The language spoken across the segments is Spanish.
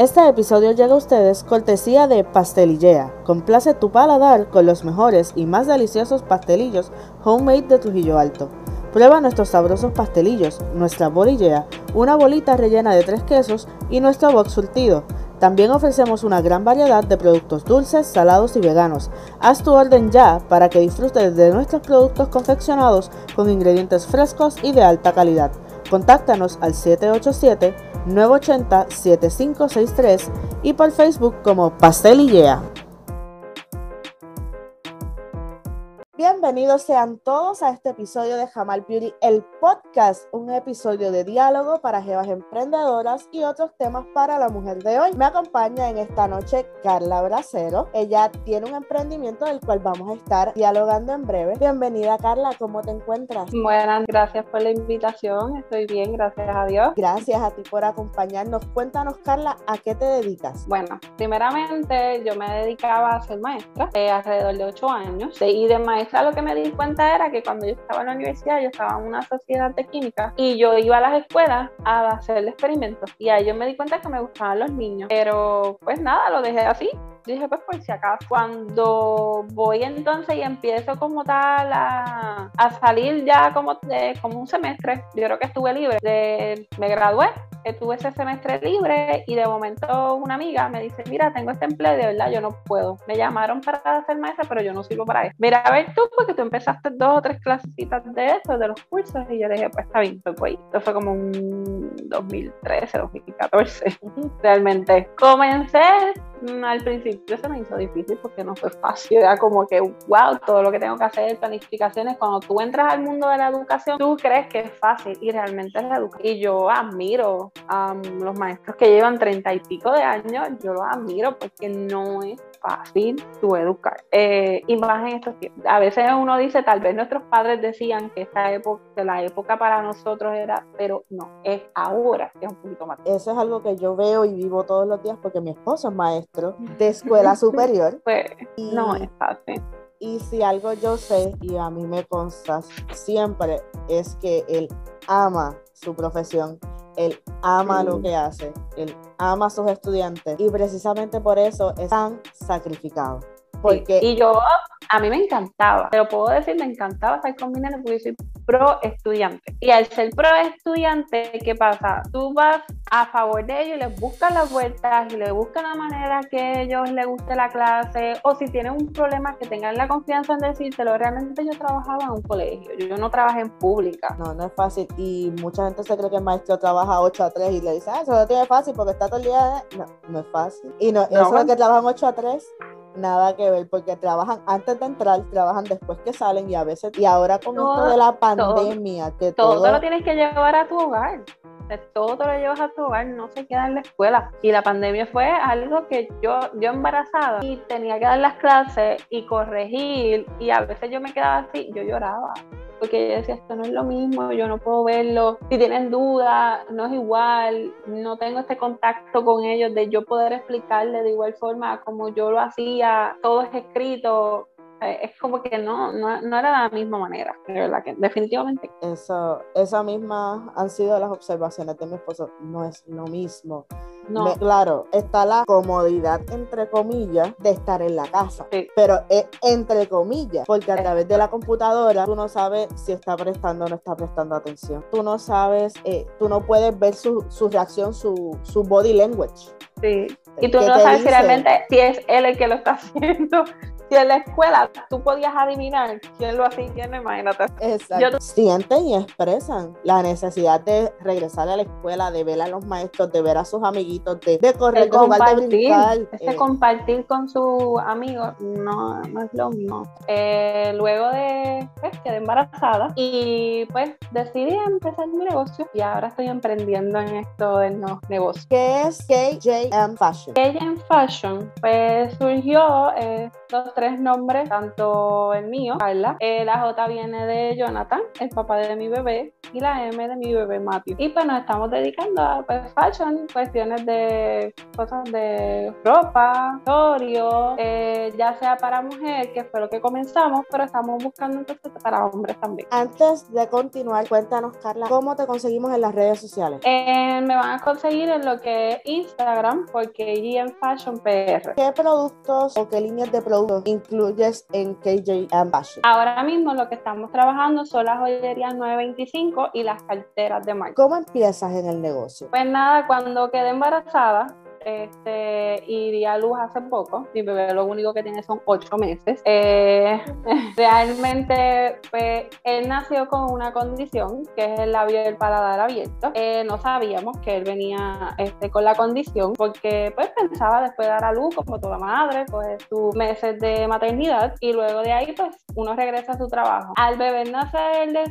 Este episodio llega a ustedes cortesía de Pastelillea. Complace tu paladar con los mejores y más deliciosos pastelillos homemade de Trujillo Alto. Prueba nuestros sabrosos pastelillos, nuestra bolillea, una bolita rellena de tres quesos y nuestro box surtido. También ofrecemos una gran variedad de productos dulces, salados y veganos. Haz tu orden ya para que disfrutes de nuestros productos confeccionados con ingredientes frescos y de alta calidad. Contáctanos al 787-980-7563 y por Facebook como Pastel y Bienvenidos sean todos a este episodio de Jamal Beauty, el podcast, un episodio de diálogo para jevas emprendedoras y otros temas para la mujer de hoy. Me acompaña en esta noche Carla Bracero. Ella tiene un emprendimiento del cual vamos a estar dialogando en breve. Bienvenida Carla, ¿cómo te encuentras? Buenas, gracias por la invitación. Estoy bien, gracias a Dios. Gracias a ti por acompañarnos. Cuéntanos Carla, ¿a qué te dedicas? Bueno, primeramente yo me dedicaba a ser maestra de alrededor de ocho años y de maestra lo que me di cuenta era que cuando yo estaba en la universidad, yo estaba en una sociedad de química y yo iba a las escuelas a hacer experimentos y ahí yo me di cuenta que me gustaban los niños. Pero pues nada, lo dejé así. Dije, pues por si acaso. Cuando voy entonces y empiezo como tal a, salir ya como, de, como un semestre, yo creo que estuve libre, me gradué tuve ese semestre libre y de momento una amiga me dice, mira, tengo este empleo de verdad yo no puedo. Me llamaron para hacer maestra, pero yo no sirvo para eso. Mira, a ver tú, porque tú empezaste dos o tres clasecitas de eso, de los cursos, y yo le dije, pues está bien, pues voy. Esto fue como un 2013, 2014. Realmente comencé al principio se me hizo difícil porque no fue fácil, era como que, wow, todo lo que tengo que hacer, planificaciones, cuando tú entras al mundo de la educación, tú crees que es fácil y realmente es la educación. Y yo admiro a los maestros que llevan treinta y pico de años, yo los admiro porque no es fácil tu educar. Eh, y más en estos tiempos. A veces uno dice, tal vez nuestros padres decían que esta época, que la época para nosotros era, pero no, es ahora que es un poquito más. Eso es algo que yo veo y vivo todos los días porque mi esposo es maestro de escuela superior. Pues no es fácil. Y si algo yo sé y a mí me consta siempre es que él ama su profesión. Él ama lo que hace, él ama a sus estudiantes y precisamente por eso es tan sacrificado. Porque... Y yo, a mí me encantaba, pero puedo decir, me encantaba estar con mi nene porque yo soy pro estudiante. Y al ser pro estudiante, ¿qué pasa? Tú vas a favor de ellos y les buscas las vueltas y les buscas la manera que a ellos les guste la clase o si tienen un problema que tengan la confianza en decírtelo. Realmente yo trabajaba en un colegio, yo no trabajé en pública. No, no es fácil y mucha gente se cree que el maestro trabaja 8 a 3 y le dice, ah, eso no tiene fácil porque está todo el día. No, no es fácil. Y no, eso es que trabajan 8 a 3 nada que ver, porque trabajan antes de entrar, trabajan después que salen y a veces, y ahora con esto de la pandemia, que todo, todo lo tienes que llevar a tu hogar. Todo te lo llevas a tu hogar, no se queda en la escuela. Y la pandemia fue algo que yo, yo embarazada y tenía que dar las clases y corregir, y a veces yo me quedaba así, yo lloraba porque yo decía, esto no es lo mismo, yo no puedo verlo, si tienen dudas, no es igual, no tengo este contacto con ellos de yo poder explicarle de igual forma como yo lo hacía, todo es escrito, es como que no, no, no, era de la misma manera, verdad que definitivamente. Eso, esa misma han sido las observaciones de mi esposo, no es lo mismo. No. claro, está la comodidad, entre comillas, de estar en la casa, pero es entre comillas, porque a través de la computadora tú no sabes si está prestando o no está prestando atención. Tú no sabes, eh, tú no puedes ver su, su reacción, su, su body language. Sí. Y tú no sabes si realmente si es él el que lo está haciendo si en la escuela tú podías adivinar quién lo hacía y quién no, imagínate. Exacto. Sienten y expresan la necesidad de regresar a la escuela, de ver a los maestros, de ver a sus amiguitos, de, de correr, de, compartir, de Ese eh. compartir con sus amigos no, no es lo mismo. Eh, luego de, pues, quedé embarazada y pues decidí empezar mi negocio y ahora estoy emprendiendo en esto de los negocios. ¿Qué es KJM Fashion? KJM Fashion, pues surgió eh, dos, tres nombres, tanto el mío, Carla, eh, la J viene de Jonathan, el papá de mi bebé, y la M de mi bebé Matthew. Y pues nos estamos dedicando a pues, fashion, cuestiones de cosas de ropa, historia, eh, ya sea para mujer, que fue lo que comenzamos, pero estamos buscando entonces para hombres también. Antes de continuar, cuéntanos, Carla, ¿cómo te conseguimos en las redes sociales? Eh, me van a conseguir en lo que es Instagram, porque en Fashion PR. ¿Qué productos o qué líneas de productos incluyes en KJM Fashion? Ahora mismo lo que estamos trabajando son las joyerías 925 y las carteras de marca. ¿Cómo empiezas en el negocio? Pues nada, cuando quedé embarazada, este, y di a luz hace poco. Mi bebé lo único que tiene son ocho meses. Eh, realmente, pues, él nació con una condición que es el labio del paladar abierto. Eh, no sabíamos que él venía este, con la condición porque pues pensaba después de dar a luz, como toda madre, pues sus meses de maternidad y luego de ahí pues uno regresa a su trabajo. Al bebé nacer de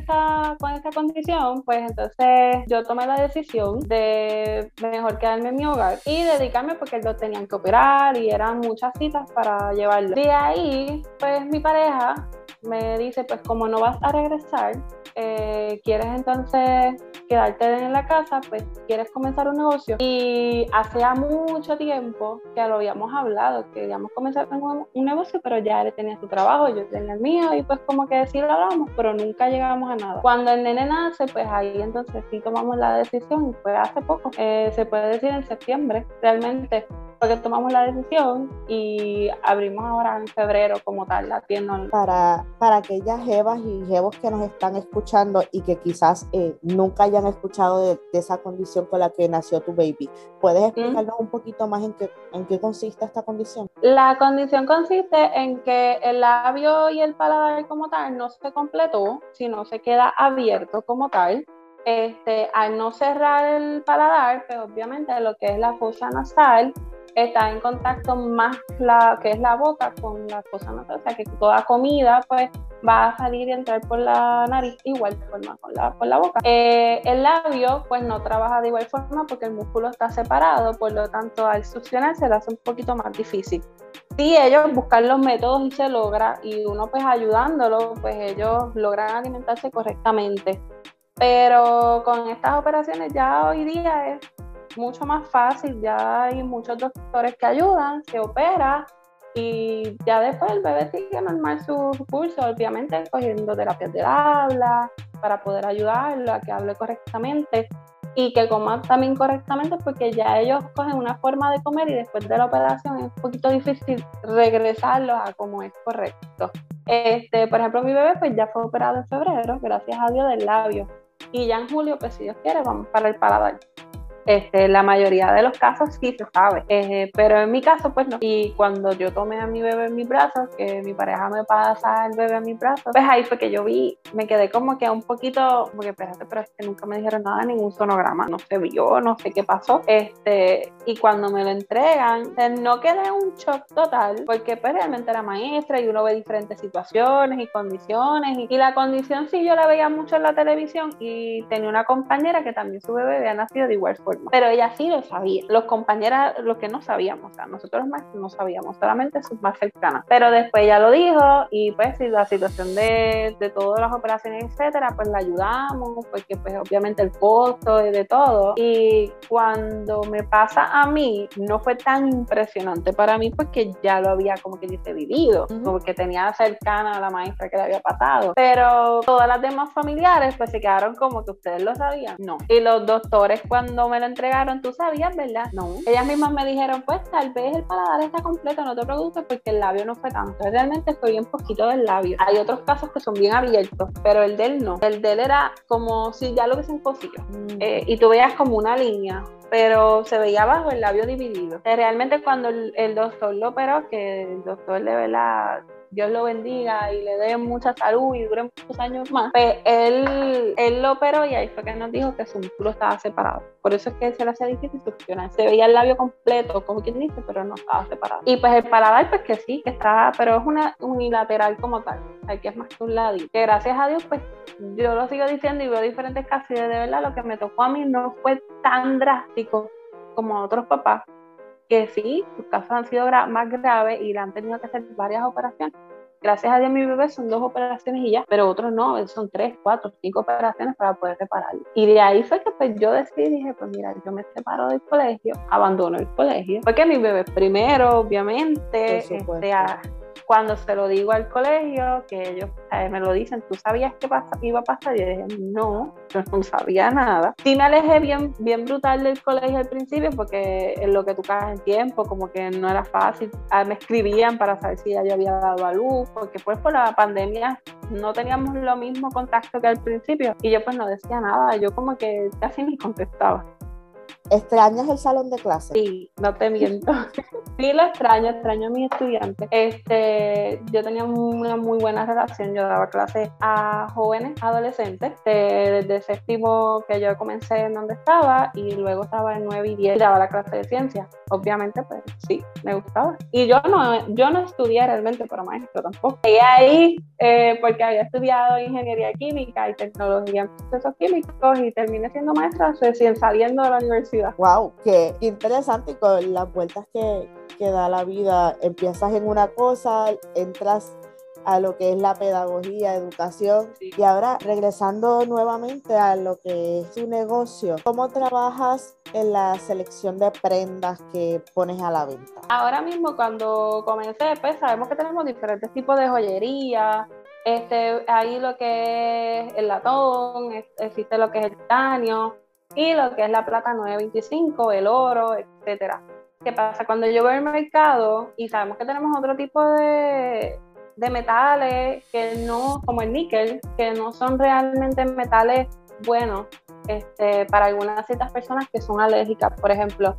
con esta condición, pues entonces yo tomé la decisión de mejor quedarme en mi hogar y de dedicarme porque lo tenían que operar y eran muchas citas para llevarlo. De ahí, pues mi pareja me dice, pues como no vas a regresar, eh, quieres entonces quedarte en la casa, pues quieres comenzar un negocio. Y hacía mucho tiempo que lo habíamos hablado, que queríamos comenzar un, un negocio, pero ya él tenía su trabajo, yo tenía el mío, y pues como que sí lo hablamos, pero nunca llegamos a nada. Cuando el nene nace, pues ahí entonces sí tomamos la decisión, fue hace poco, eh, se puede decir en septiembre, realmente porque tomamos la decisión y abrimos ahora en febrero como tal la tienda. Para, para aquellas jevas y jevos que nos están escuchando y que quizás eh, nunca hayan escuchado de, esa condición con la que nació tu baby, ¿puedes explicarnos un poquito más en qué, en qué consiste esta condición? La condición consiste en que el labio y el paladar como tal no se completó, sino se queda abierto como tal. Este, al no cerrar el paladar, pues obviamente lo que es la fosa nasal está en contacto más la que es la boca con la cosa nasal, o sea que toda comida pues va a salir y entrar por la nariz igual forma con la, por la boca. Eh, el labio pues no trabaja de igual forma porque el músculo está separado, por lo tanto al succionar se le hace un poquito más difícil. Si ellos buscan los métodos y se logra y uno pues ayudándolo pues ellos logran alimentarse correctamente. Pero con estas operaciones ya hoy día es mucho más fácil, ya hay muchos doctores que ayudan, se opera y ya después el bebé sigue normal su curso, obviamente cogiendo terapias del habla para poder ayudarlo a que hable correctamente y que coma también correctamente porque ya ellos cogen una forma de comer y después de la operación es un poquito difícil regresarlos a como es correcto. Este, por ejemplo, mi bebé pues ya fue operado en febrero, gracias a Dios del labio. Y ya en julio, pues si Dios quiere, vamos para el paladar. Este, la mayoría de los casos sí se sabe, eh, pero en mi caso pues no. Y cuando yo tomé a mi bebé en mis brazos, que mi pareja me pasa el bebé en mis brazos, pues ahí fue que yo vi, me quedé como que un poquito, como que espérate, pero es que nunca me dijeron nada, ningún sonograma, no se vio, no sé qué pasó. Este, y cuando me lo entregan, no quedé un shock total, porque pues realmente era maestra y uno ve diferentes situaciones y condiciones. Y, y la condición sí yo la veía mucho en la televisión y tenía una compañera que también su bebé había nacido de igual forma pero ella sí lo sabía. Los compañeros, lo que no sabíamos, o sea, nosotros más no sabíamos, solamente sus más cercanas. Pero después ella lo dijo y pues la situación de, de todas las operaciones, etcétera, pues la ayudamos, porque pues obviamente el costo y de todo. Y cuando me pasa a mí, no fue tan impresionante para mí porque ya lo había como que dice vivido, porque tenía cercana a la maestra que le había pasado. Pero todas las demás familiares pues se quedaron como que ustedes lo sabían. No. Y los doctores cuando me lo entregaron, tú sabías, ¿verdad? No. Ellas mismas me dijeron, pues tal vez el paladar está completo, no te preocupes porque el labio no fue tanto. Realmente fue bien poquito del labio. Hay otros casos que son bien abiertos, pero el del no. El del era como si ya lo hubiesen cosido. Mm. Eh, y tú veías como una línea pero se veía abajo el labio dividido. Realmente cuando el, el doctor lo operó, que el doctor de verdad Dios lo bendiga y le dé mucha salud y dure muchos años más, pues él, él lo operó y ahí fue que nos dijo que su músculo estaba separado. Por eso es que se le hacía difícil succionar. Se veía el labio completo, como quien dice, pero no estaba separado. Y pues el paladar, pues que sí, que estaba, pero es una unilateral como tal, o que es más que un ladito. Que gracias a Dios, pues yo lo sigo diciendo y veo diferentes casos y de verdad lo que me tocó a mí no fue tan drástico como a otros papás que sí, sus casos han sido más graves y le han tenido que hacer varias operaciones. Gracias a Dios mi bebé son dos operaciones y ya, pero otros no, son tres, cuatro, cinco operaciones para poder repararlo. Y de ahí fue que pues yo decidí, dije, pues mira, yo me separo del colegio, abandono el colegio, porque mi bebé primero, obviamente, este, cuando se lo digo al colegio, que ellos eh, me lo dicen, ¿tú sabías pasa, iba a pasar? Y yo dije, no, yo no sabía nada. Sí me alejé bien, bien brutal del colegio al principio porque en lo que tú cagas en tiempo, como que no era fácil. Ah, me escribían para saber si ya yo había dado a luz, porque pues por la pandemia no teníamos lo mismo contacto que al principio. Y yo pues no decía nada, yo como que casi ni contestaba. ¿Extrañas el salón de clase? Sí, no te miento. sí lo extraño, extraño a mis estudiantes. Este, yo tenía una muy buena relación, yo daba clases a jóvenes, adolescentes, desde el séptimo que yo comencé en donde estaba y luego estaba en 9 y 10 y daba la clase de ciencia. Obviamente, pues sí, me gustaba. Y yo no, yo no estudié realmente para maestro tampoco. Y ahí, eh, porque había estudiado ingeniería química y tecnología en procesos químicos y terminé siendo maestra recién saliendo de la universidad Wow, qué interesante y con las vueltas que, que da la vida. Empiezas en una cosa, entras a lo que es la pedagogía, educación. Y ahora regresando nuevamente a lo que es tu negocio, ¿cómo trabajas en la selección de prendas que pones a la venta? Ahora mismo cuando comencé, pues sabemos que tenemos diferentes tipos de joyería. Este, ahí lo que es el latón, existe lo que es el titanio, y lo que es la plata 925, el oro, etcétera. ¿Qué pasa? Cuando yo veo el mercado y sabemos que tenemos otro tipo de, de metales que no, como el níquel, que no son realmente metales buenos este, para algunas ciertas personas que son alérgicas. Por ejemplo,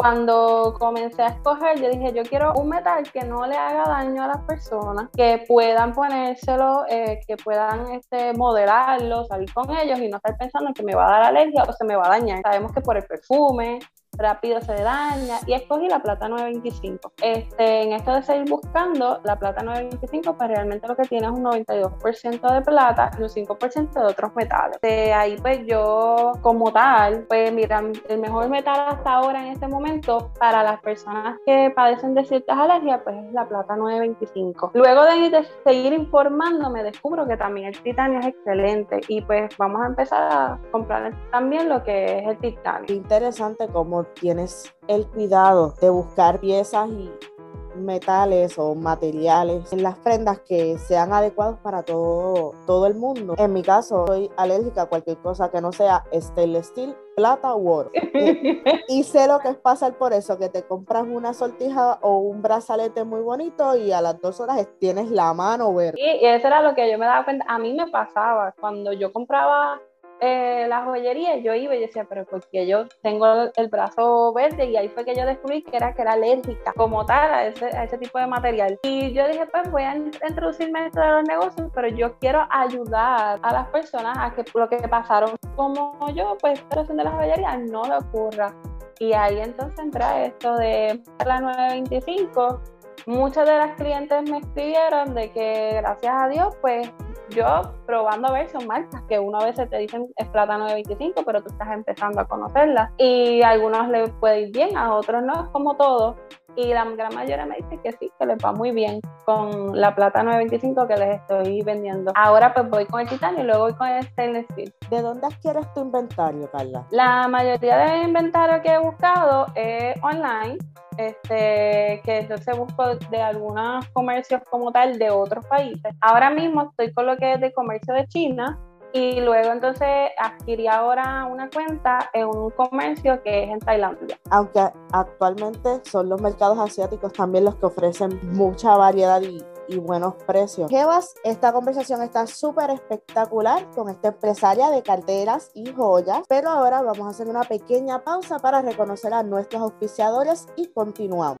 cuando comencé a escoger, yo dije, yo quiero un metal que no le haga daño a las personas, que puedan ponérselo, eh, que puedan este, modelarlo, salir con ellos y no estar pensando que me va a dar alergia o se me va a dañar. Sabemos que por el perfume, rápido se daña y escogí la plata 925. Este, en esto de seguir buscando, la plata 925 pues realmente lo que tiene es un 92% de plata y un 5% de otros metales. De ahí pues yo como tal, pues mira, el mejor metal hasta ahora en este momento para las personas que padecen de ciertas alergias pues es la plata 925. Luego de, de seguir informándome descubro que también el titanio es excelente y pues vamos a empezar a comprar también lo que es el titanio. Interesante como tienes el cuidado de buscar piezas y metales o materiales en las prendas que sean adecuados para todo, todo el mundo. En mi caso, soy alérgica a cualquier cosa que no sea stainless steel, plata u oro. y, sé lo que es pasar por eso, que te compras una sortija o un brazalete muy bonito y a las dos horas tienes la mano verde. y eso era lo que yo me daba cuenta. A mí me pasaba cuando yo compraba eh, la joyería, yo iba y decía, pero porque yo tengo el brazo verde y ahí fue que yo descubrí que era que era alérgica como tal a ese, a ese tipo de material. Y yo dije, pues voy a introducirme esto de los negocios, pero yo quiero ayudar a las personas a que lo que pasaron como yo, pues de la joyería no le ocurra. Y ahí entonces entra esto de la 925. Muchas de las clientes me escribieron de que gracias a Dios, pues yo probando a ver son marcas que uno a veces te dicen es plata 925, pero tú estás empezando a conocerlas. Y a algunos les puede ir bien, a otros no, es como todo. Y la gran mayoría me dice que sí, que les va muy bien con la plata 925 que les estoy vendiendo. Ahora pues voy con el titanio y luego voy con el stainless steel. ¿De dónde adquieres tu inventario, Carla? La mayoría del inventario que he buscado es online este, que entonces busco de algunos comercios como tal de otros países. Ahora mismo estoy con lo que es de comercio de China y luego entonces adquirí ahora una cuenta en un comercio que es en Tailandia. Aunque actualmente son los mercados asiáticos también los que ofrecen mucha variedad y y buenos precios. Jebas, esta conversación está súper espectacular con esta empresaria de carteras y joyas, pero ahora vamos a hacer una pequeña pausa para reconocer a nuestros auspiciadores y continuamos.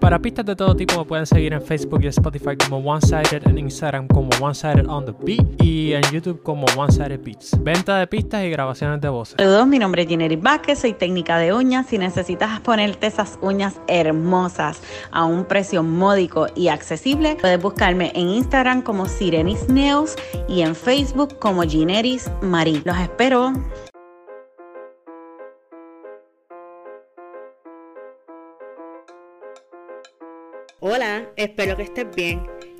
Para pistas de todo tipo me pueden seguir en Facebook y Spotify como One Sided, en Instagram como One Sided on the Beat y en YouTube como One Sided Beats. Venta de pistas y grabaciones de voces. Saludos, mi nombre es Ginery Vázquez, soy técnica de uñas. Si necesitas ponerte esas uñas hermosas a un precio módico y accesible, puedes buscar buscarme en Instagram como Sirenis Nails y en Facebook como Gineris Marie. Los espero. Hola, espero que estés bien.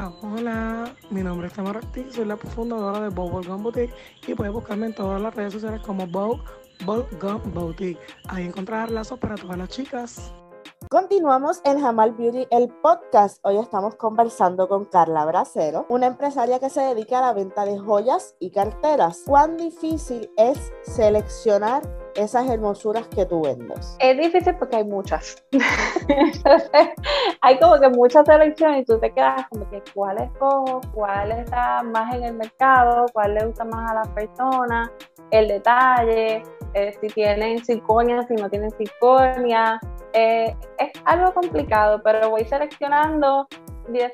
Hola, mi nombre es Tamara Ortiz, soy la fundadora de Bubblegum Boutique y puedes buscarme en todas las redes sociales como Bubblegum Boutique. Ahí encontrarás lazos para todas las chicas. Continuamos en Jamal Beauty, el podcast. Hoy estamos conversando con Carla Bracero, una empresaria que se dedica a la venta de joyas y carteras. ¿Cuán difícil es seleccionar esas hermosuras que tú vendes? Es difícil porque hay muchas. hay como que muchas selecciones y tú te quedas como que cuál escojo, cuál está más en el mercado, cuál le gusta más a las personas, el detalle, eh, si tienen circonia, si no tienen circonia. Eh, es algo complicado, pero voy seleccionando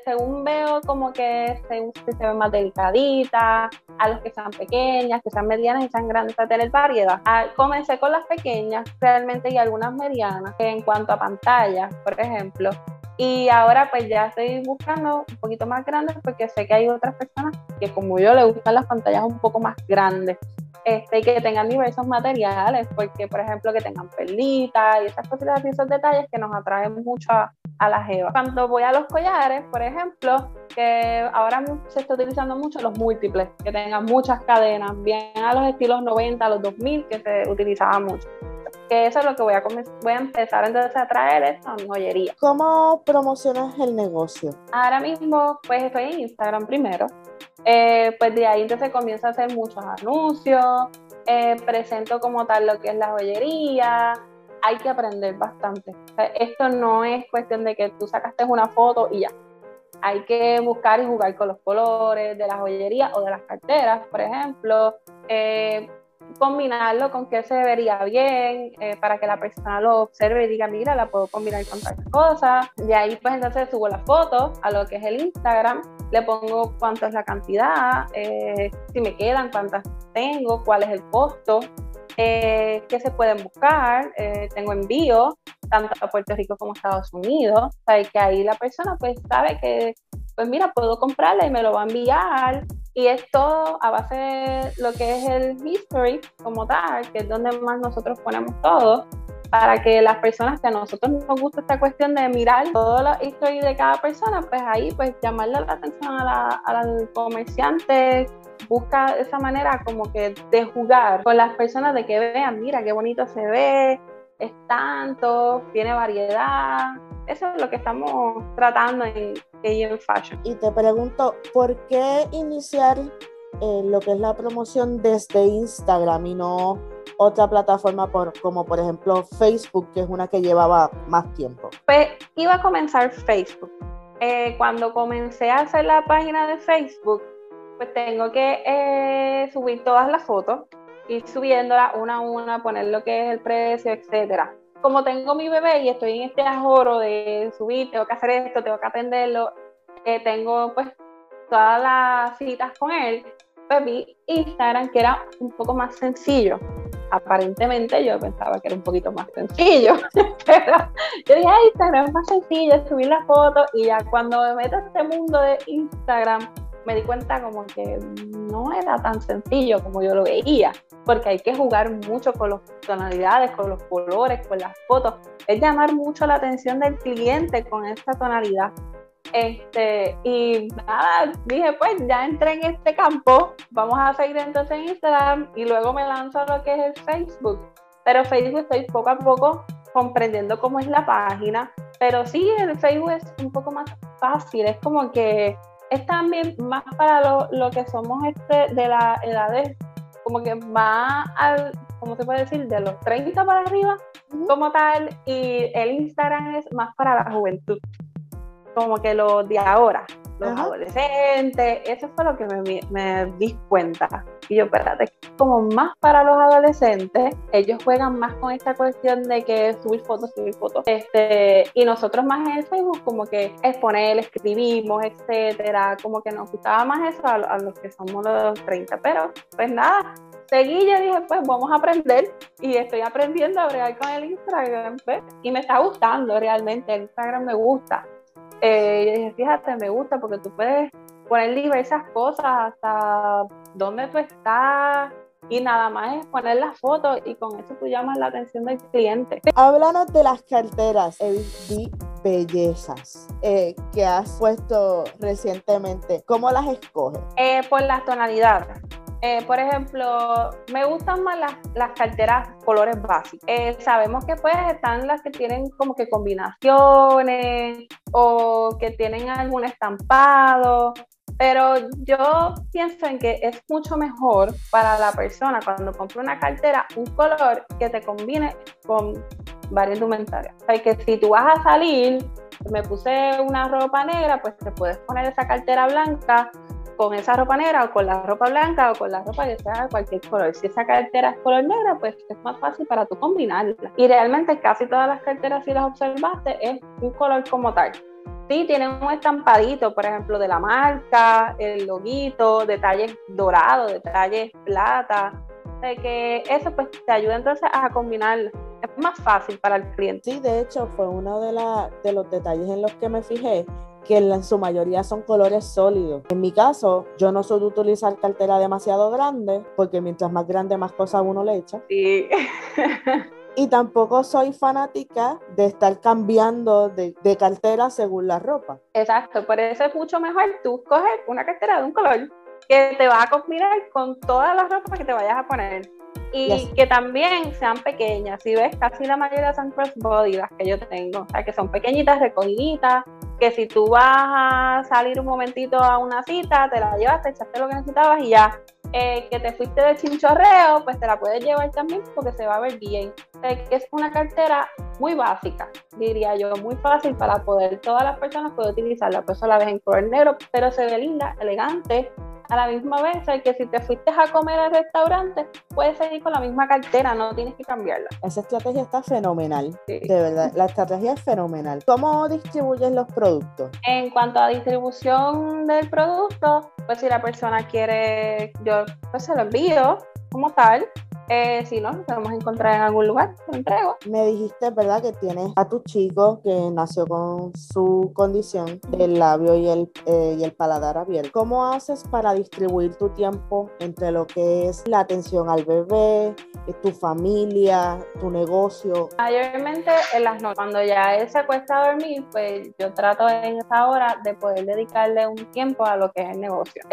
según veo como que se, se ven más delicaditas, a los que sean pequeñas, que sean medianas y sean grandes, a tener variedad. Ah, comencé con las pequeñas realmente y algunas medianas en cuanto a pantalla, por ejemplo. Y ahora pues ya estoy buscando un poquito más grandes porque sé que hay otras personas que como yo le gustan las pantallas un poco más grandes. Este, y que tengan diversos materiales, porque por ejemplo que tengan perlitas y esas cositas y esos detalles que nos atraen mucho a, a la jeva. Cuando voy a los collares, por ejemplo, que ahora se está utilizando mucho los múltiples, que tengan muchas cadenas, bien a los estilos 90, a los 2000, que se utilizaba mucho. Que eso es lo que voy a, voy a empezar entonces a traer esto a mi joyería. ¿Cómo promocionas el negocio? Ahora mismo, pues estoy en Instagram primero. Eh, pues de ahí entonces comienzo a hacer muchos anuncios, eh, presento como tal lo que es la joyería, hay que aprender bastante. esto no es cuestión de que tú sacaste una foto y ya. Hay que buscar y jugar con los colores de la joyería o de las carteras, por ejemplo. Eh, combinarlo con qué se vería bien eh, para que la persona lo observe y diga, mira, la puedo combinar con tal cosa. De ahí pues entonces subo la foto a lo que es el Instagram, le pongo cuánto es la cantidad, eh, si me quedan, cuántas tengo, cuál es el costo, eh, qué se pueden buscar, tengo envío tanto a Puerto Rico como a Estados Unidos, o que ahí la persona pues sabe que, pues mira, puedo comprarla y me lo va a enviar y es todo a base de lo que es el history como tal, que es donde más nosotros ponemos todo, para que las personas que a nosotros nos gusta esta cuestión de mirar todo la history de cada persona, pues ahí pues llamarle la atención al comerciante, busca esa manera como que de jugar con las personas de que vean, mira qué bonito se ve, es tanto, tiene variedad. Eso es lo que estamos tratando en AM Fashion. Y te pregunto, ¿por qué iniciar eh, lo que es la promoción desde Instagram y no otra plataforma por, como por ejemplo Facebook, que es una que llevaba más tiempo? Pues iba a comenzar Facebook. Eh, cuando comencé a hacer la página de Facebook, pues tengo que eh, subir todas las fotos ir subiéndola una a una, poner lo que es el precio, etcétera. Como tengo mi bebé y estoy en este ajoro de subir, tengo que hacer esto, tengo que atenderlo, eh, tengo pues todas las citas con él, pues vi Instagram que era un poco más sencillo. Aparentemente yo pensaba que era un poquito más sencillo, pero yo dije, Instagram es más sencillo, subir las fotos y ya cuando me meto a este mundo de Instagram, me di cuenta como que no era tan sencillo como yo lo veía, porque hay que jugar mucho con las tonalidades, con los colores, con las fotos. Es llamar mucho la atención del cliente con esta tonalidad. Este, y nada, dije, pues ya entré en este campo, vamos a seguir entonces en Instagram y luego me lanzo a lo que es el Facebook. Pero Facebook estoy poco a poco comprendiendo cómo es la página, pero sí, el Facebook es un poco más fácil, es como que es también más para lo, lo que somos este, de la edades, como que más al, ¿cómo se puede decir? De los 30 para arriba, como tal, y el Instagram es más para la juventud, como que los de ahora, los adolescentes, eso fue lo que me, me di cuenta. Y yo, espérate, como más para los adolescentes, ellos juegan más con esta cuestión de que subir fotos, subir fotos. Este, y nosotros más en el Facebook, como que exponer, escribimos, etcétera. Como que nos gustaba más eso a, los que somos los 30. Pero, pues nada, seguí y dije, pues vamos a aprender y estoy aprendiendo a bregar con el Instagram y me está gustando realmente, el Instagram me gusta. Eh, y dije, fíjate, me gusta porque tú puedes poner diversas cosas hasta dónde tú estás y nada más es poner las fotos y con eso tú llamas la atención del cliente. Háblanos de las carteras LV Bellezas eh, que has puesto recientemente. ¿Cómo las escoges? Eh, por las tonalidades. Eh, por ejemplo, me gustan más las, las carteras colores básicos. Eh, sabemos que pues están las que tienen como que combinaciones o que tienen algún estampado, pero yo pienso en que es mucho mejor para la persona cuando compra una cartera un color que te combine con varias indumentarias. O sea, que si tú vas a salir, me puse una ropa negra, pues te puedes poner esa cartera blanca con esa ropa negra o con la ropa blanca o con la ropa que sea de cualquier color. Si esa cartera es color negra, pues es más fácil para tú combinarla. Y realmente casi todas las carteras, si las observaste, es un color como tal. Sí, tienen un estampadito, por ejemplo, de la marca, el loguito, detalles dorados, detalles plata. De que eso pues te ayuda entonces a combinarla. Es más fácil para el cliente. Sí, de hecho fue uno de, la, de los detalles en los que me fijé que en su mayoría son colores sólidos. En mi caso, yo no de utilizar cartera demasiado grande, porque mientras más grande, más cosas uno le echa. Sí. y tampoco soy fanática de estar cambiando de, de, cartera según la ropa. Exacto, por eso es mucho mejor tú coger una cartera de un color que te va a combinar con todas las ropas que te vayas a poner. Y que también sean pequeñas. Si ves, casi la mayoría son crossbody las que yo tengo. O sea, que son pequeñitas, recogiditas, que si tú vas a salir un momentito a una cita, te la llevas, te echaste lo que necesitabas y ya. Eh, que te fuiste de chinchorreo, pues te la puedes llevar también porque se va a ver bien. es una cartera muy básica, diría yo, muy fácil para poder, todas las personas pueden utilizarla. Pues eso la ves en color negro, pero se ve linda, elegante a la misma vez, que si te fuiste a comer al restaurante, puedes seguir con la misma cartera, no tienes que cambiarla. Esa estrategia está fenomenal, de verdad, la estrategia es fenomenal. ¿Cómo distribuyes los productos? En cuanto a distribución del producto, pues si la persona quiere, yo pues se lo envío como tal, eh, si no, nos podemos encontrar en algún lugar, lo entrego. Me dijiste, ¿verdad?, que tienes a tu chico que nació con su condición del labio y el, eh, y el paladar abierto. ¿Cómo haces para distribuir tu tiempo entre lo que es la atención al bebé, eh, tu familia, tu negocio? Mayormente en las noches, cuando ya él se acuesta a dormir, pues yo trato en esa hora de poder dedicarle un tiempo a lo que es el negocio.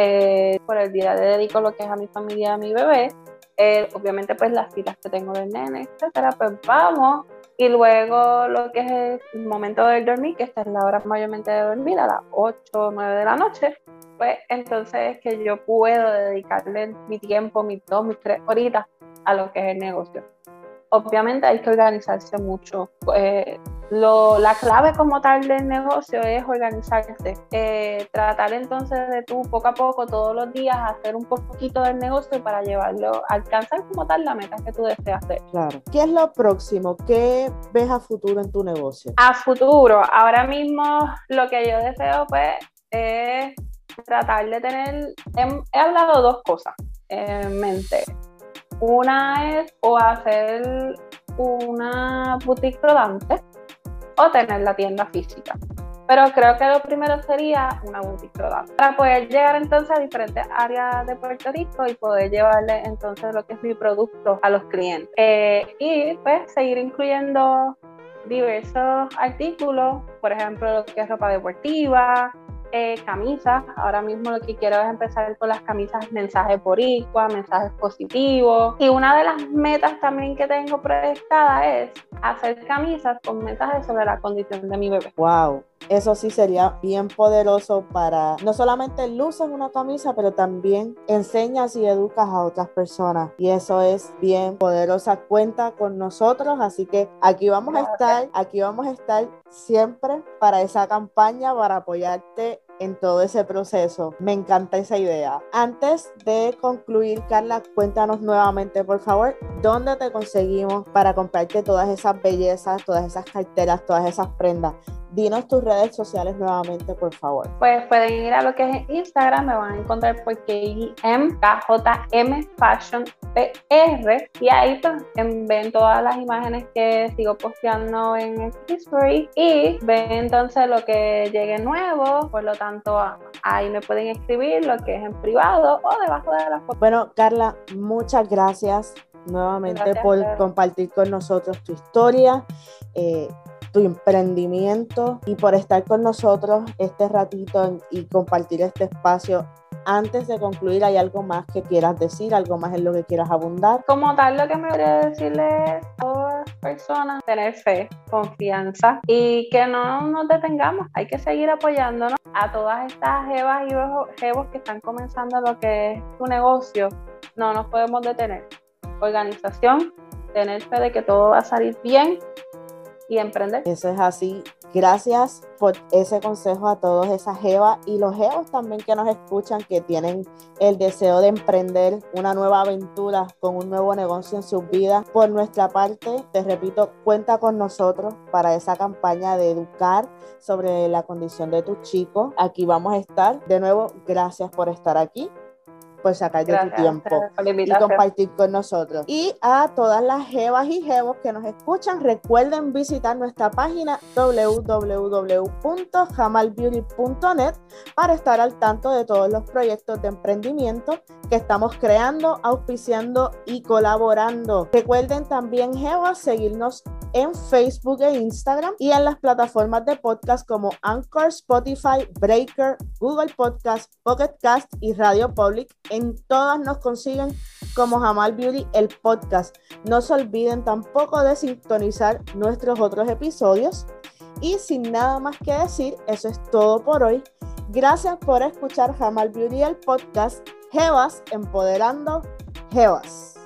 por el día le dedico lo que es a mi familia y a mi bebé eh, obviamente pues las citas que tengo del nene, etcétera, pues vamos. Y luego lo que es el momento del dormir, que esta es la hora mayormente de dormir, a las 8 o 9 de la noche, pues entonces es que yo puedo dedicarle mi tiempo, mis dos, mis tres horitas a lo que es el negocio obviamente hay que organizarse mucho. Eh, la clave como tal del negocio es organizarse, eh, tratar entonces de tú poco a poco, todos los días, hacer un poquito del negocio para llevarlo, alcanzar como tal la meta que tú deseas hacer. Claro. ¿Qué es lo próximo? ¿Qué ves a futuro en tu negocio? A futuro, ahora mismo lo que yo deseo pues es tratar de tener, he hablado dos cosas en mente una es o hacer una boutique rodante o tener la tienda física. Pero creo que lo primero sería una boutique rodante. Para poder llegar entonces a diferentes áreas de Puerto Rico y poder llevarle entonces lo que es mi producto a los clientes. Eh, y pues seguir incluyendo diversos artículos, por ejemplo, lo que es ropa deportiva, eh, camisas. Ahora mismo lo que quiero es empezar con las camisas mensajes por igual, mensajes positivos. Y una de las metas también que tengo proyectada es hacer camisas con mensajes sobre la condición de mi bebé. Wow, eso sí sería bien poderoso para no solamente luces una camisa, pero también enseñas y educas a otras personas. Y eso es bien poderosa. Cuenta con nosotros, así que aquí vamos a estar, aquí vamos a estar siempre para esa campaña, para apoyarte en todo ese proceso. Me encanta esa idea. Antes de concluir, Carla, cuéntanos nuevamente, por favor, dónde te conseguimos para comprarte todas esas bellezas, todas esas carteras, todas esas prendas. Dinos tus redes sociales nuevamente, por favor. Pues pueden ir a lo que es Instagram, me van a encontrar por KJM, Fashion PR, y ahí pues ven todas las imágenes que sigo posteando en el history y ven entonces lo que llegue nuevo, por lo tanto ahí me pueden escribir lo que es en privado o debajo de la foto. Bueno, Carla, muchas gracias nuevamente por compartir con nosotros tu historia. Eh, tu emprendimiento y por estar con nosotros este ratito y compartir este espacio. Antes de concluir, ¿hay algo más que quieras decir? ¿Algo más en lo que quieras abundar? Como tal, lo que me gustaría decirle a todas las personas, tener fe, confianza y que no nos detengamos. Hay que seguir apoyándonos a todas estas jevas y jevos que están comenzando lo que es su negocio. No nos podemos detener. Organización, tener fe de que todo va a salir bien y emprender. Eso es así. Gracias por ese consejo a todos esas jevas y los jevos también que nos escuchan, que tienen el deseo de emprender una nueva aventura con un nuevo negocio en sus vidas. Por nuestra parte, te repito, cuenta con nosotros para esa campaña de educar sobre la condición de tus chicos. Aquí vamos a estar. De nuevo, gracias por estar aquí por sacar de tu tiempo y compartir con nosotros. Y a todas las jevas y jevos que nos escuchan, recuerden visitar nuestra página www.jamalbeauty.net para estar al tanto de todos los proyectos de emprendimiento que estamos creando, auspiciando y colaborando. Recuerden también, jevas, seguirnos en Facebook e Instagram y en las plataformas de podcast como Anchor, Spotify, Breaker, Google Podcast, Pocket Cast y Radio Public. En todas nos consiguen como Jamal Beauty el podcast. No se olviden tampoco de sintonizar nuestros otros episodios. Y sin nada más que decir, eso es todo por hoy. Gracias por escuchar Jamal Beauty el podcast. Jevas empoderando Jevas.